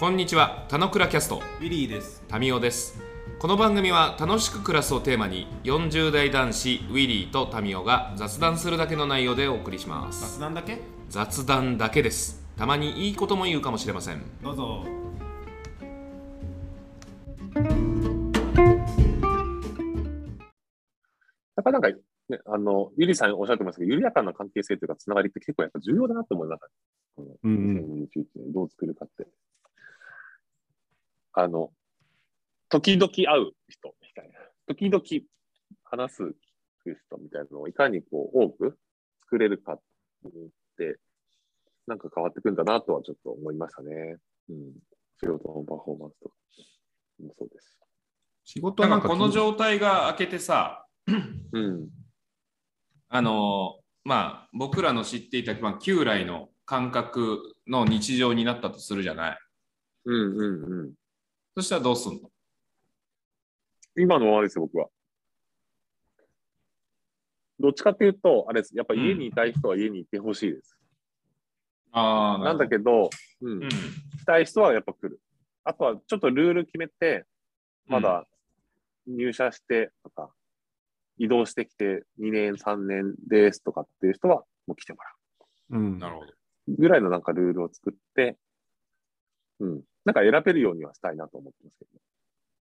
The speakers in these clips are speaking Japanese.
こんにちは、たのくらキャスト、ウィリーです。タミオです。この番組は楽しく暮らすをテーマに、40代男子ウィリーとタミオが雑談するだけの内容でお送りします。雑談だけ？雑談だけです。たまにいいことも言うかもしれません。どうぞ。やっぱなんか、ね、あの、ゆりさんおっしゃってましたけど、緩やかな関係性というか、つながりって結構やっぱ重要だなと思いました。このうん2021年どう作るかって。あの、時々会う人みたいな。時々話す人みたいなのをいかにこう多く作れるかって、なんか変わってくるんだなとはちょっと思いましたね。うん。仕事のパフォーマンスとかもそうですし。仕事なんかこの状態が明けてさ、うん。あのまあ僕らの知っていた、まあ、旧来の感覚の日常になったとするじゃない。うんうんうん。そしたらどうすんの？今のままですよ、僕は。どっちかっていうと、あれです。やっぱ家にいたい人は家にいてほしいです。あなんだけど、うん。うん来たい人はやっぱ来る。あとはちょっとルール決めて、まだ入社してとか、移動してきて2年、3年ですとかっていう人はもう来てもらうんなるほど。う。ぐらいのなんかルールを作って、うん。なんか選べるようにはしたいなと思ってますけどね。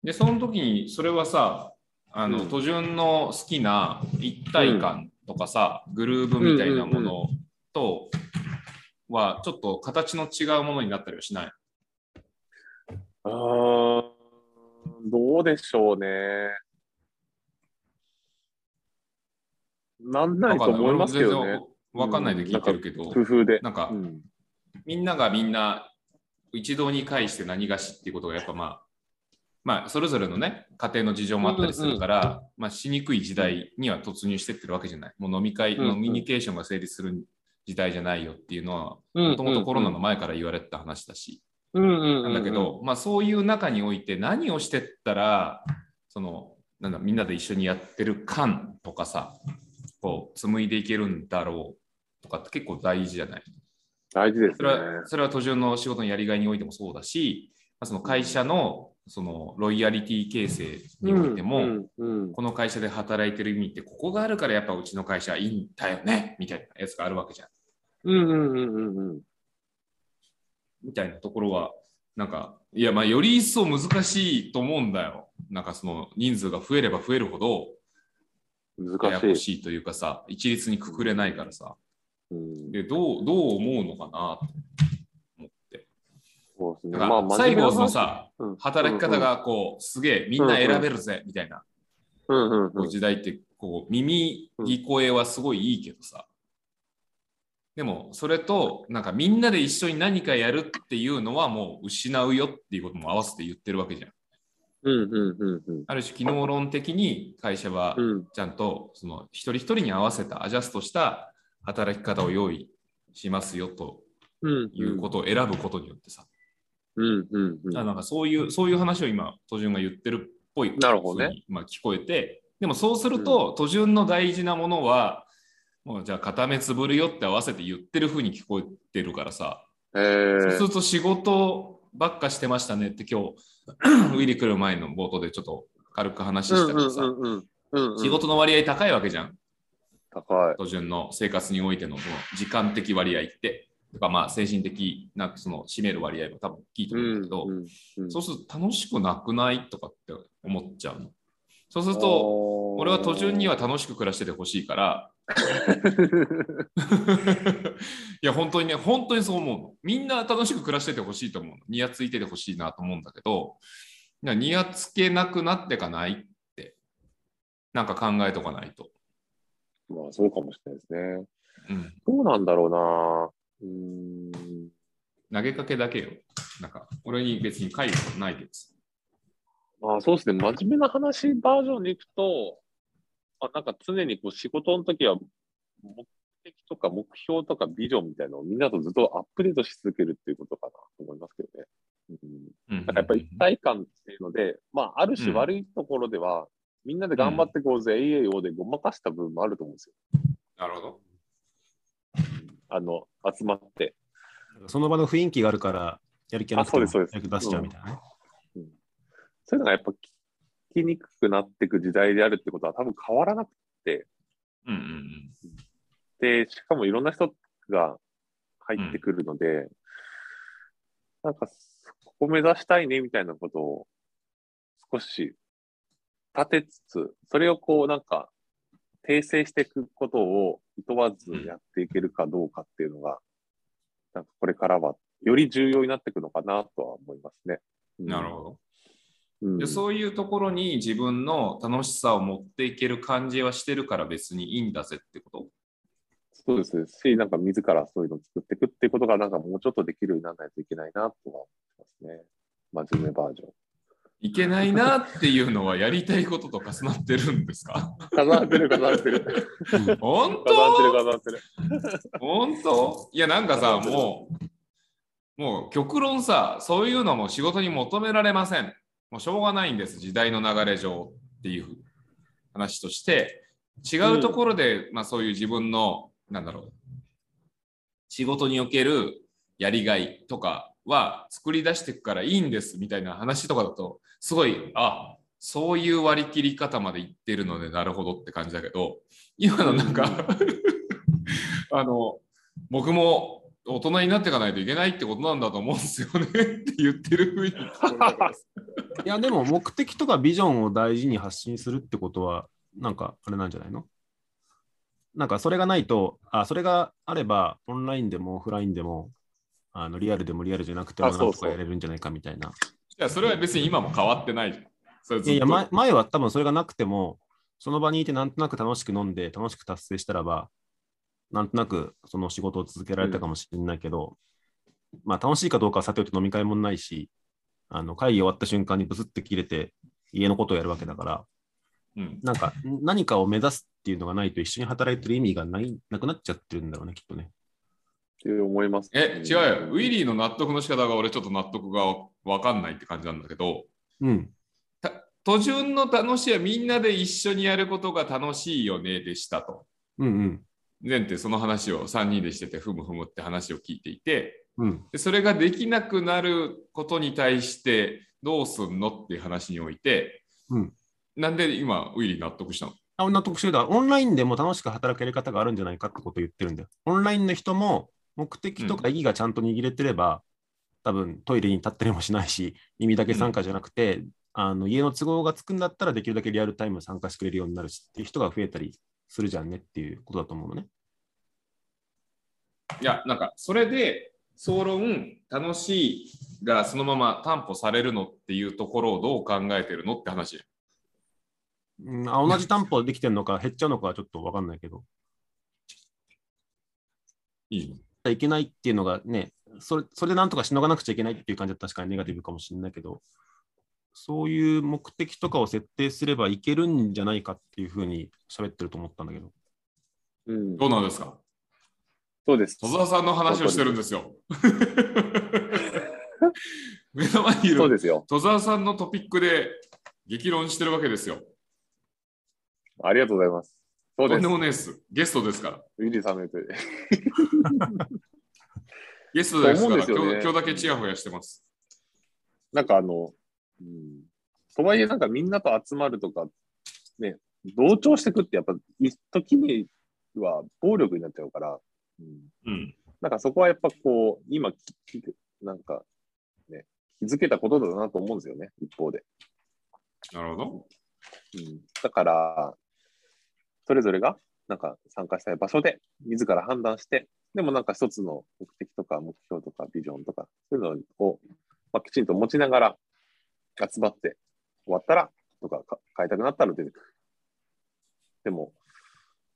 で、その時に、それはさ、あの、うん途順の好きな一体感とかさ、グルーブみたいなものとは、ちょっと形の違うものになったりはしない？あーどうでしょうね。なんないと思いますけどね。わかんないで聞いてるけど、工夫で。なんかう、んみんながみんな一堂に会して何がしっていうことがやっぱまあ、まあ、それぞれのね、家庭の事情もあったりするから、まあ、しにくい時代には突入してってるわけじゃない。もう飲み会、うんうん。ノミニケーションが成立する時代じゃないよっていうのは、うんもともとコロナの前から言われてた話だし、うんうん。なんだけど、まあそういう中において何をしてったら、その、なんだ、みんなで一緒にやってる感とかさ、こう、紡いでいけるんだろうとかって結構大事じゃない？大事ですねそれ。は、それは途中の仕事のやりがいにおいてもそうだし、まあその会社のそのロイヤリティ形成においても、うんうんこの会社で働いてる意味って、ここがあるからやっぱうちの会社いいんだよね、みたいなやつがあるわけじゃん。うんうんうんうんうんみたいなところは、なんか、いや、まあ、より一層難しいと思うんだよ。なんかその人数が増えれば増えるほど、難しい。というかさ、一律にくくれないからさ、うんでどうどう思うのかなと思って。だから最後のさ、うん。働き方、がこう、すげえ、みんな選べるぜ、みたいな。時代って、こう、耳聞こえはすごいいいけどさ、でも、それと、なんかみんなで一緒に何かやるっていうのはもう失うよっていうことも合わせて言ってるわけじゃん。うんうんうんうん。ある種、機能論的に会社はうん。ちゃんとその一人一人に合わせたアジャストした働き方を用意しますよとうんいうことを選ぶことによってさ、うんうんうん。あなんかそういうそういう話を今、途順が言ってるっぽいなるほどね。まあ、聞こえて、でもそうすると、途順の大事なものは、もうじゃあ片目つぶるよって合わせて言ってるふうに聞こえてるからさ、えー。そうすると仕事ばっかしてましたねって今日、ウィリ来る前の冒頭でちょっと軽く話したけどさ、仕事の割合高いわけじゃん。高い。途順の生活においてのその時間的割合って、とかまあ精神的なその占める割合も多分大きいと思うんだけど、うんうんうんそうすると楽しくなくないとかって思っちゃうの。そうすると、俺は途順には楽しく暮らしててほしいから、いや、本当にね、本当にそう思うの。みんな楽しく暮らしててほしいと思うの。ニヤついててほしいなと思うんだけど、ニヤつけなくなってかないって、なんか考えとかないと。まあそうかもしれないですね。うん。どうなんだろうな。うーん。投げかけだけよ。なんか、俺に別に書いたことないです。まあそうですね。真面目な話バージョンでいくと、あなんか常にこう仕事の時は目的とか目標とかビジョンみたいなのをみんなとずっとアップデートし続けるっていうことかなと思いますけどね。うん、うんなんかやっぱり一体感っていうので、まあある種悪いところでは、みんなで頑張ってこうぜ、AAO でごまかした部分もあると思うんですよ。なるほど。あの、集まって。その場の雰囲気があるから、やる気なくてもあそうですそうですやる気出しちゃうみたいなね。そういうのがやっぱ聞きにくくなっていく時代であるってことは多分変わらなくて、うんうんうん。で、しかもいろんな人が入ってくるので、なんか、ここ目指したいねみたいなことを少し立てつつ、それをこうなんか訂正していくことを厭わずやっていけるかどうかっていうのが、なんかこれからはより重要になっていくのかなとは思いますね。うんなるほど。うんでそういうところに自分の楽しさを持っていける感じはしてるから別にいいんだぜってこと？そうですね。し、なんか自らそういうのを作っていくっていうことが、なんかもうちょっとできるようにならないといけないなとは思いますね。真面目バージョン。いけないなっていうのはやりたいことと重なってるんですか？重なってる、重なってる。本重なってる、当重なってる。本当？いやなんかさもうもう極論さそういうのも仕事に求められません。もうしょうがないんです時代の流れ上っていう話として。違うところで、まあ、そういう自分のなんだろう仕事におけるやりがいとかは作り出していくからいいんですみたいな話とかだとすごいあそういう割り切り方までいってるのでなるほどって感じだけど今のなんか あの僕も大人になっていかないといけないってことなんだと思うんですよねって言ってるふうに いや、でも目的とかビジョンを大事に発信するってことは、なんかあれなんじゃないの？なんかそれがないと、あ、それがあれば、オンラインでもオフラインでも、あのリアルでもリアルじゃなくてもなんとかやれるんじゃないかみたいな。いやそれは別に今も変わってないじゃん。いや前、前は多分それがなくても、その場にいてなんとなく楽しく飲んで、楽しく達成したらば、なんとなくその仕事を続けられたかもしれないけど、まあ楽しいかどうかはさておき飲み会もないし、あの会議終わった瞬間にブスって切れて家のことをやるわけだから、うん、なんか何かを目指すっていうのがないと一緒に働いてる意味がないなくなっちゃってるんだろうね、きっとね。って思います。え、違うよ。ウィリーの納得の仕方が俺ちょっと納得がわかんないって感じなんだけど、うん。た途中の楽しいはみんなで一緒にやることが楽しいよねでしたと。うんうん。前ってその話を3人でしてて、ふむふむって話を聞いていて、うん。でそれができなくなることに対してどうすんのっていう話において、うんなんで今、ウィリー納得したの？あ納得してるだ。オンラインでも楽しく働ける方があるんじゃないかってことを言ってるんだよ。オンラインの人も目的とか意義がちゃんと握れてれば、多分トイレに立ったりもしないし、耳だけ参加じゃなくて、あの家の都合がつくんだったらできるだけリアルタイム参加してくれるようになるしっていう人が増えたりするじゃんねっていうことだと思うのね。いや、なんか、それで、総論、楽しいがそのまま担保されるのっていうところをどう考えてるのって話。うん、あ同じ担保できてるのか減っちゃうのかはちょっと分かんないけど、いいのいけないっていうのがね、それそれでなんとかしのがなくちゃいけないっていう感じは確かにネガティブかもしれないけど、そういう目的とかを設定すればいけるんじゃないかっていうふうに喋ってると思ったんだけど。うんどうなんですか？そうです。戸沢さんの話をしてるんですよ。目の前にいるそうですよ。戸沢さんのトピックで激論してるわけですよ。ありがとうございます。そうですとんで。もねえっす。ゲストですから。ウィリーさん ゲストですから、ね今日今日だけチヤホヤしてます。なんかあの、うん、とはいえなんかみんなと集まるとか、ね、同調してくってやっぱ、一時には暴力になっちゃうから、うん、うん。なんかそこはやっぱこう、今なんか、ね、気づけたことだなと思うんですよね、一方で。なるほど。うん、だから、それぞれがなんか参加したい場所で自ら判断して、でもなんか一つの目的とか目標とかビジョンとか、そういうのを、まあ、きちんと持ちながら集まって終わったらとかか変えたくなったら出てくる。でも、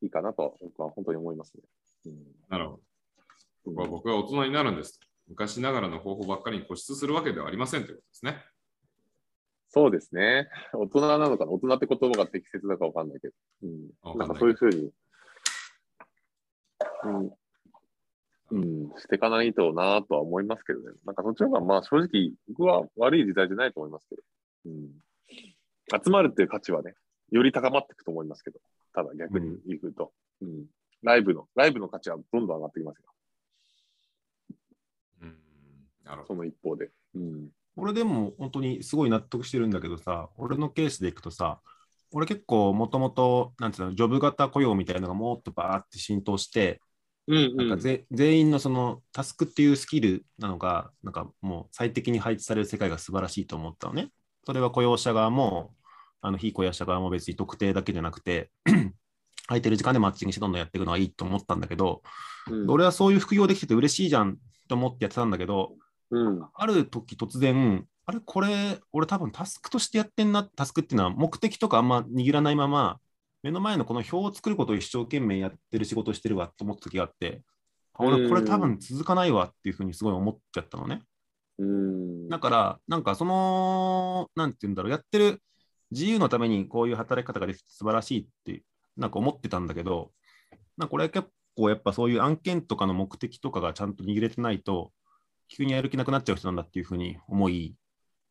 いいかなと僕は本当に思いますね。うんなるほど。僕は僕は大人になるんです。昔ながらの方法ばっかりに固執するわけではありませんということですね。そうですね。大人なのかな？大人って言葉が適切だかわかんないけど。うん、なんかそういうふうに、うん、うん、していかないとなとは思いますけどね。なんかそっちの方が、まあ正直、僕は悪い時代じゃないと思いますけど。うん、集まるっていう価値はね、より高まっていくと思いますけど、ただ逆に言うと、うんライブの、ライブの価値はどんどん上がってきますよ。うん。なるほその一方で。うん。俺でも本当にすごい納得してるんだけどさ、俺のケースでいくとさ、俺結構もともと、なんていうの、ジョブ型雇用みたいなのがもっとバーって浸透して、うんなんかぜ全員のそのタスクっていうスキルなのが、なんかもう最適に配置される世界が素晴らしいと思ったのね。それは雇用者側も、あの非雇用者側も別に特定だけじゃなくて、空いてる時間でマッチングしてどんどんやっていくのはいいと思ったんだけど、うん俺はそういう副業できてて嬉しいじゃんと思ってやってたんだけど、うん。ある時突然、あれこれ、俺多分タスクとしてやってんな、タスクっていうのは目的とかあんま握らないまま、目の前のこの表を作ることを一生懸命やってる仕事をしてるわと思った時があって、あ俺これ多分続かないわっていうふうにすごい思っちゃったのね。うん。だから、なんかその、なんて言うんだろう、やってる自由のためにこういう働き方ができて素晴らしいって、なんか思ってたんだけど、なんかこれは結構やっぱそういう案件とかの目的とかがちゃんと握れてないと、急にやる気なくなっちゃう人なんだっていうふうに思い、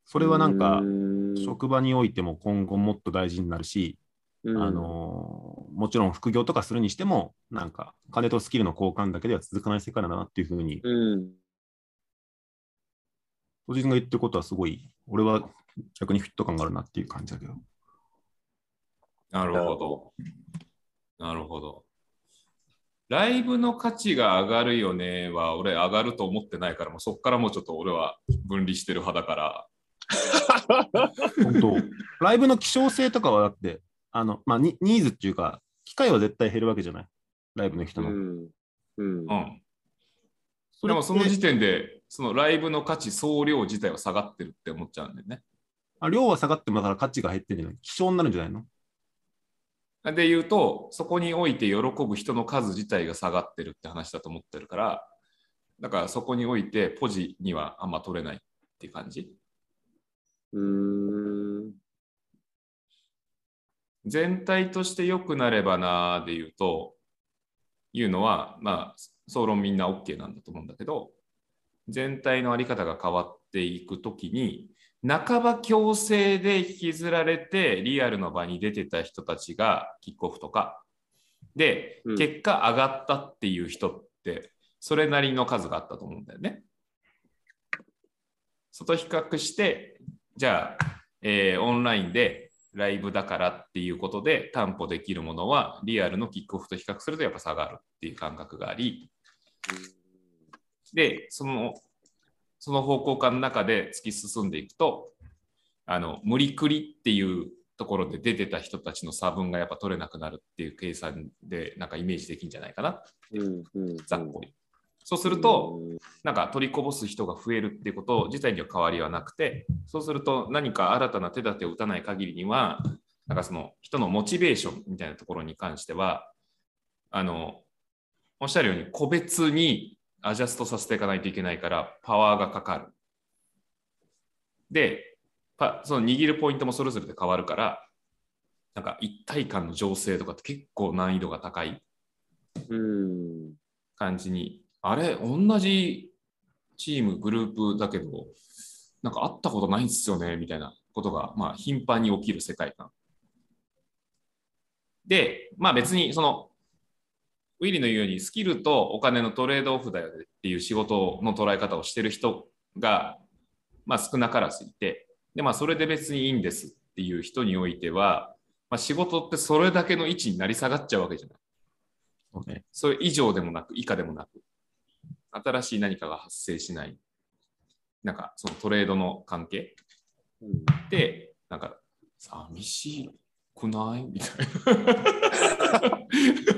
それはなんかうん職場においても今後もっと大事になるし、うんあのもちろん副業とかするにしても、なんか金とスキルの交換だけでは続かない世界だなっていうふうに、うん。個人が言ってることはすごい、俺は逆にフィット感があるなっていう感じだけど。ど。なるほど。なるほど。ライブの価値が上がるよねは、俺上がると思ってないから、もうそこからもうちょっと俺は分離してる派だから、本当、ライブの希少性とかはだって、あの、まあ、ニニーズっていうか、機会は絶対減るわけじゃない？ライブの人の。うん。うん。うん。でもその時点で、そのライブの価値、総量自体は下がってるって思っちゃうんだよね。あ量は下がってもだから価値が減ってるんじゃない？希少になるんじゃないの？で言うと、そこにおいて喜ぶ人の数自体が下がってるって話だと思ってるから、だからそこにおいてポジにはあんま取れないっていう感じ。うん。全体として良くなればなーで言うと、いうのは、まあ、総論みんな OK なんだと思うんだけど、全体のあり方が変わっていくときに、半ば強制で引きずられてリアルの場に出てた人たちがキックオフとか。で、うん。結果上がったっていう人ってそれなりの数があったと思うんだよね。そと比較してじゃあ、えーオンラインでライブだからっていうことで担保できるものはリアルのキックオフと比較するとやっぱ下がるっていう感覚があり。でそのその方向感の中で突き進んでいくとあの無理くりっていうところで出てた人たちの差分がやっぱ取れなくなるっていう計算でなんかイメージできるんじゃないかなうん。うん。ざっくり。そうすると、うん、なんか取りこぼす人が増えるっていうこと自体には変わりはなくて、そうすると何か新たな手立てを打たない限りには、なんかその人のモチベーションみたいなところに関しては、あの、おっしゃるように個別にアジャストさせていかないといけないから、パワーがかかる。で、パその握るポイントもそれぞれで変わるから、なんか一体感の情勢とかって結構難易度が高いうん。感じに、あれ、同じチーム、グループだけど、なんか会ったことないんですよね、みたいなことが、まあ、頻繁に起きる世界観。で、まあ別に、その、ウィリーの言うように、スキルとお金のトレードオフだよねっていう仕事の捉え方をしてる人が、まあ少なからずいて、で、まあそれで別にいいんですっていう人においては、まあ仕事ってそれだけの位置になり下がっちゃうわけじゃない。そうね。それ以上でもなく、以下でもなく、新しい何かが発生しない、なんかそのトレードの関係うんで、なんか、寂しくない？みたい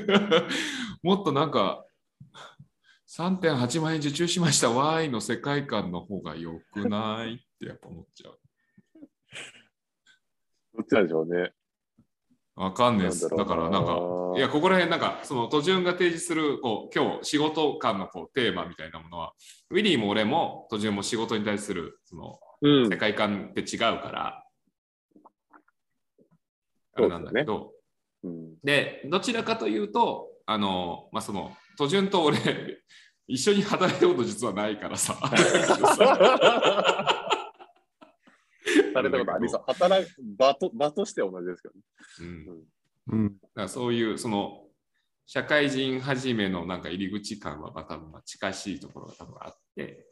な。もっとなんか、3.8万円受注しました Y の世界観の方が良くない？ってやっぱ思っちゃう。どっちなんでしょうね。わかんないです。だだからなんか、いや、ここら辺なんか、その途中が提示する、こう、今日仕事間のこうテーマみたいなものは、ウィリーも俺も途中も仕事に対する、その、うん世。界観って違うから、あれなんだけど、うんで、どちらかというと、あの、まあ、その、途中と俺、一緒に働いたこと実はないからさ。されたことありそう。働く場と場としては同じですけどね。うん、うん。だからそういう、その、社会人始めのなんか入り口感は、まあ、多分まあ近しいところが多分あって、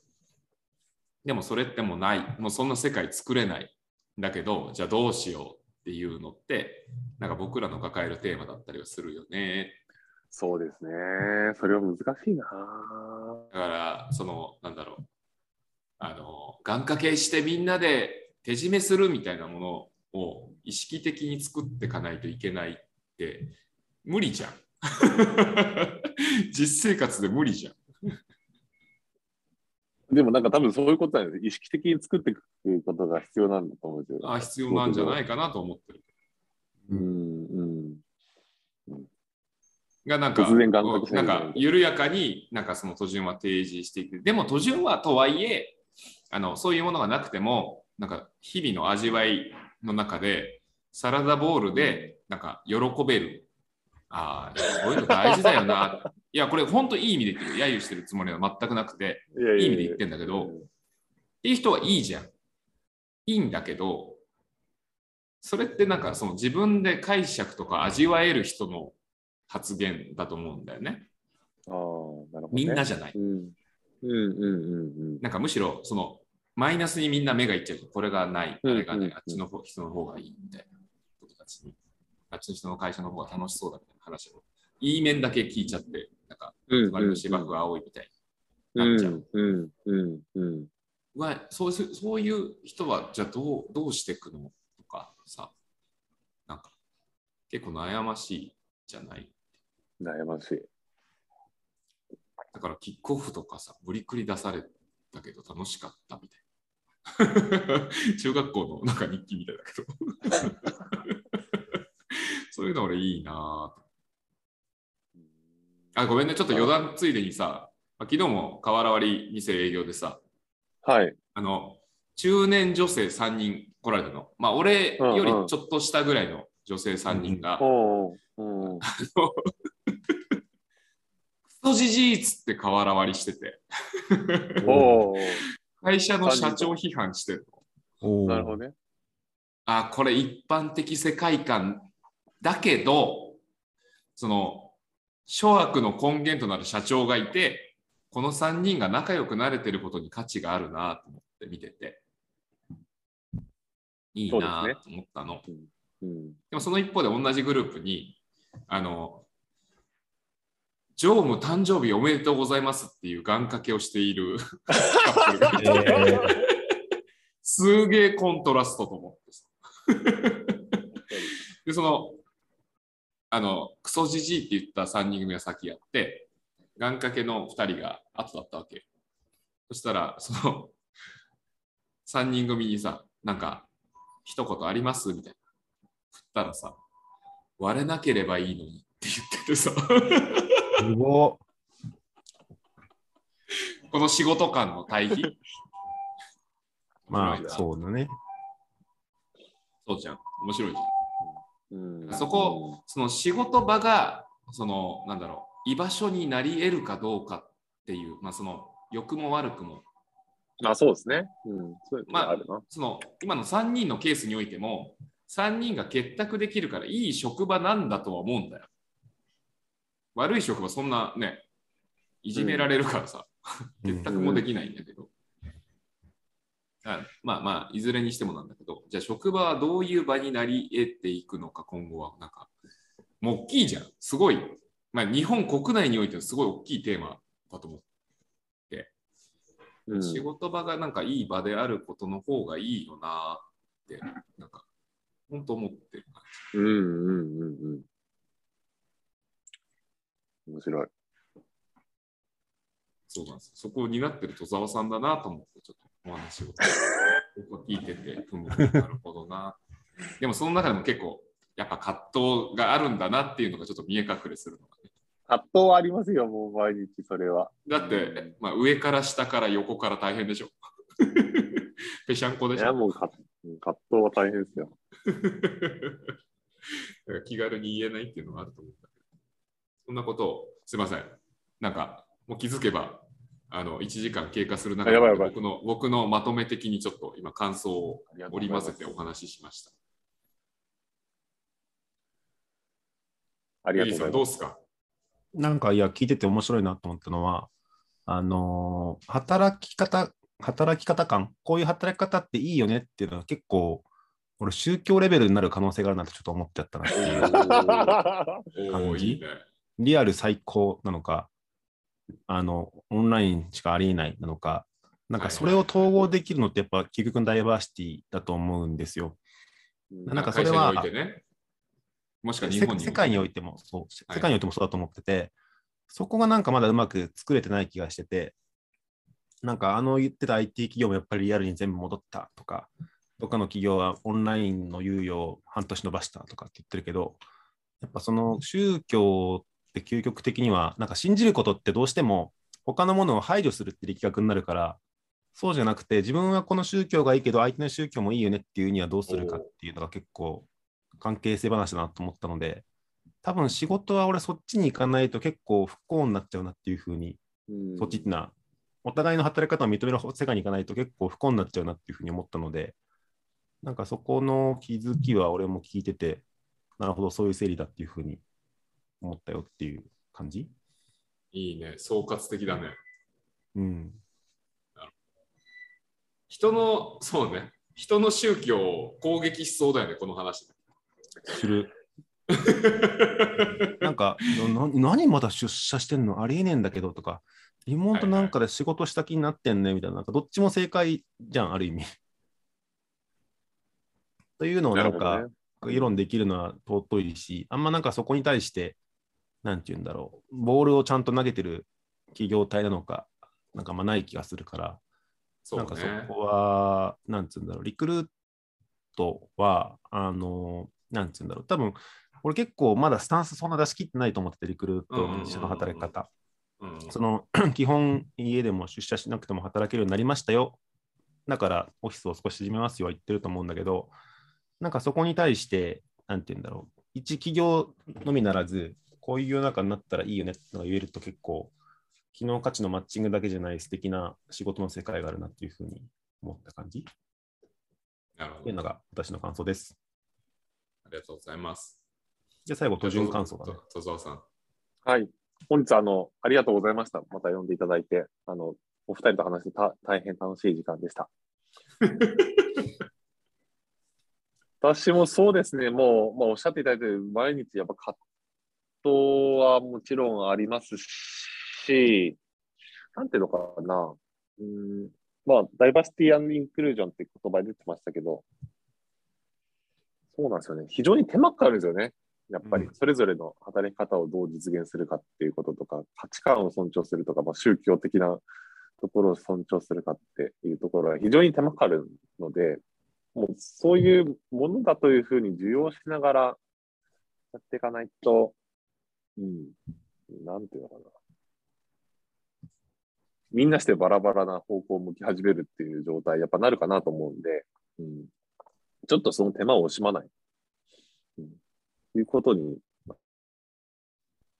でもそれってもうない。もうそんな世界作れない。だけど、じゃあどうしようっていうのって、なんか僕らの抱えるテーマだったりはするよね。そうですね。それは難しいな。だから、その、なんだろう。あの、願掛けしてみんなで手締めするみたいなものを意識的に作っていかないといけないって、無理じゃん。実生活で無理じゃん。でもなんか多分そういうことなんです。意識的に作っていくことが必要なんだと思うんですよ。あ必要なんじゃないかなと思ってる。うんうん。がなんか、ななんか緩やかになんかその途順は提示していく。でも途順はとはいえ、あのそういうものがなくても、なんか日々の味わいの中で、サラダボールでなんか喜べる。ああ、そういうの大事だよな。いや、これ本当いい意味で言ってる。揶揄してるつもりは全くなくて、いやい意味で言ってんだけどっていう人はいいじゃん。いいんだけど、それってなんかその自分で解釈とか味わえる人の発言だと思うんだよね。ああ、なるほど、ね。みんなじゃない。うん。うんうんうんうん。なんかむしろそのマイナスにみんな目がいっちゃうと、これがない、あうんれがない、うんあっちの方人の方がいいみたいなことたちに、あっちの人の会社の方が楽しそうだみたいな話を、いい面だけ聞いちゃって、なんかうん隣の芝生が青いみたいうんなっちゃう。うんうんうん。はそうすそういう人はじゃあどうどうしていくのとかさなんか結構悩ましいじゃない？悩ましい。だからキックオフとかさ無理くり出されたけど楽しかったみたいな 中学校のなんか日記みたいだけど そういうの俺いいなぁとあごめんね。ちょっと余談ついでにさまあ昨日も瓦割り店営業でさはい。あの、中年女性3人来られたの。まあ、俺よりちょっと下ぐらいの女性3人が、おうおう。クソじじいっつって瓦割りしてて、おう会社の社長批判してるの。なるほどね。あ、これ一般的世界観だけど、その、諸悪の根源となる社長がいて、この3人が仲良くなれてることに価値があるなと思って見てて、いいなと思ったの。うん。でもその一方で同じグループに、あの、常務誕生日おめでとうございますっていう願掛けをしている すげえコントラストと思ってさ。で、その、あの、クソじじいって言った3人組が先やって、願掛けの2人が後だったわけ。そしたら、その、3人組にさ、なんか、一言ありますみたいな。振ったらさ、割れなければいいのにって言っててさ、すご この仕事間の対比。まあ、そうだね。そうじゃん。面白いじゃん。うんそこ、その仕事場が、その、なんだろう、居場所になり得るかどうかっていう、まあ、その、良くも悪くも、あ、そうですね。うん。まああるな。その、今の3人のケースにおいても、3人が結託できるから、いい職場なんだとは思うんだよ。悪い職場、そんなね、いじめられるからさ、うん 結託もできないんだけど。あまあまあ、いずれにしてもなんだけど、じゃあ職場はどういう場になり得ていくのか、今後は。なんか、もう大きいじゃん。すごい。まあ、日本国内においてはすごい大きいテーマだと思って、うん仕事場がなんかいい場であることの方がいいよなって、なんか、本当思ってる感じうんうんうんうん。面白い。じ。そうなんです。そこを担ってる戸沢さんだなと思って、ちょっとお話を 僕は聞いてて、ふむふむなるほどな。でもその中でも結構、やっぱ葛藤があるんだなっていうのがちょっと見え隠れするのがね。葛藤はありますよ、もう毎日それは。だって、まあ、上から下から横から大変でしょ。ぺしゃんこでいや、しょ。もう葛葛藤は大変ですよ。気軽に言えないっていうのがあると思うんだけど。そんなことを、すいません。なんか、もう気づけば、あの、1時間経過する中で僕の、僕のまとめ的にちょっと今感想を織り交ぜてお話ししました。ありがとうございます。どうすか？なんか、いや、聞いてて面白いなと思ったのは、あのー働き方働き方感、こういう働き方っていいよねっていうのは結構、俺、宗教レベルになる可能性があるなってちょっと思っちゃったなっていう。感じいいね。リアル最高なのか、あの、オンラインしかありえないなのか、なんかそれを統合できるのってやっぱ究極のダイバーシティだと思うんですよ。なんかそれはね。もしくは日本にせ世界においてもそう、世界においてもそうだと思ってて、そこがなんかまだうまく作れてない気がしてて、なんかあの言ってた IT 企業もやっぱりリアルに全部戻ったとか、どっかの企業はオンラインの猶予を半年延ばしたとかって言ってるけど、やっぱその宗教って究極的には、なんか信じることってどうしても他のものを排除するって力学になるから、そうじゃなくて自分はこの宗教がいいけど相手の宗教もいいよねっていうにはどうするかっていうのが結構関係性話だなと思ったので、多分仕事は俺そっちに行かないと結構不幸になっちゃうなっていうふうに、うん。そっちってのは、お互いの働き方を認める世界に行かないと結構不幸になっちゃうなっていうふうに思ったので、なんかそこの気づきは俺も聞いてて、なるほど、そういう整理だっていうふうに思ったよっていう感じ？いいね。総括的だね。うん。人の、そうね。人の宗教を攻撃しそうだよね、この話。する。なんかな、何まだ出社してんの？ありえねえんだけどとか、リモートなんかで仕事した気になってんねみたいな、なんかどっちも正解じゃん、ある意味。というのをなんか、議論できるのは尊いし、あんまなんかそこに対して、なんて言うんだろう、ボールをちゃんと投げてる企業体なのか、なんかまあない気がするから、ねなんかそ。こは、なんつうんだろう、リクルートは、あの、なんつうんだろう、多分俺結構まだスタンスそんな出し切ってないと思ってて、リクルートの働き方。うんその 基本家でも出社しなくても働けるようになりましたよ。だからオフィスを少し縮めますよは言ってると思うんだけど、なんかそこに対して、なんて言うんだろう、一企業のみならず、こういう世の中になったらいいよねってのが言えると結構、機能価値のマッチングだけじゃない素敵な仕事の世界があるなっていうふうに思った感じなるほどというのが私の感想です。ありがとうございます。じゃあ最後、途中感想だね。と。戸沢さん。はい。本日、あの、ありがとうございました。また呼んでいただいて、あの、お二人と話してた大変楽しい時間でした。私もそうですね、もう、まあ、おっしゃっていただいて、毎日やっぱ葛藤はもちろんありますし、なんていうのかな、うん、まあ、ダイバーシティインクルージョンって言葉出てましたけど、そうなんですよね。非常に手間かかるんですよね。やっぱりう、それぞれの働き方をどう実現するかっていうこととか、価値観を尊重するとか、まあ、宗教的なところを尊重するかっていうところは非常に手間かかるので、もうそういうものだというふうに受容しながらやっていかないと、うん、なんていうのかな。みんなしてバラバラな方向を向き始めるっていう状態、やっぱなるかなと思うんで、うん、ちょっとその手間を惜しまない。うんいうことに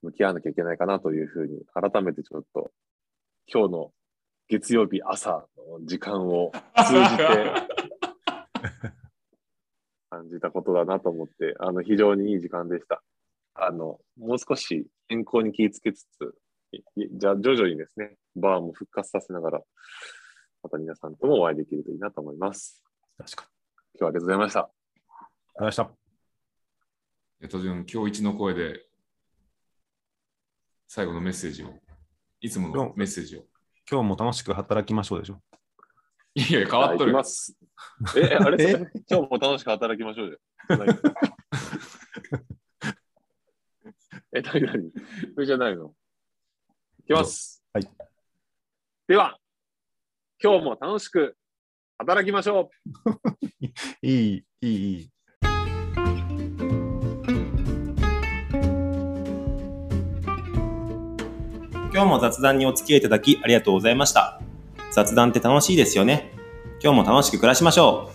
向き合わなきゃいけないかなというふうに、改めてちょっと、今日の月曜日朝の時間を通じて 感じたことだなと思って、あの、非常にいい時間でした。あの、もう少し健康に気をつけつつ、じゃあ徐々にですね、バーも復活させながら、また皆さんともお会いできるといいなと思います。確か今日はありがとうございました。に。ありがとうございました。えっと、今日一の声で最後のメッセージを、いつものメッセージを。今日も楽しく働きましょうでしょ。いやいや、変わっとる。ます。え、あれ 今日も楽しく働きましょうよ。何え、何何 それじゃないの？いきます。はい。では、今日も楽しく働きましょう。いい、いい、いい。今日も雑談にお付き合いいただきありがとうございました。雑談って楽しいですよね。今日も楽しく暮らしましょう。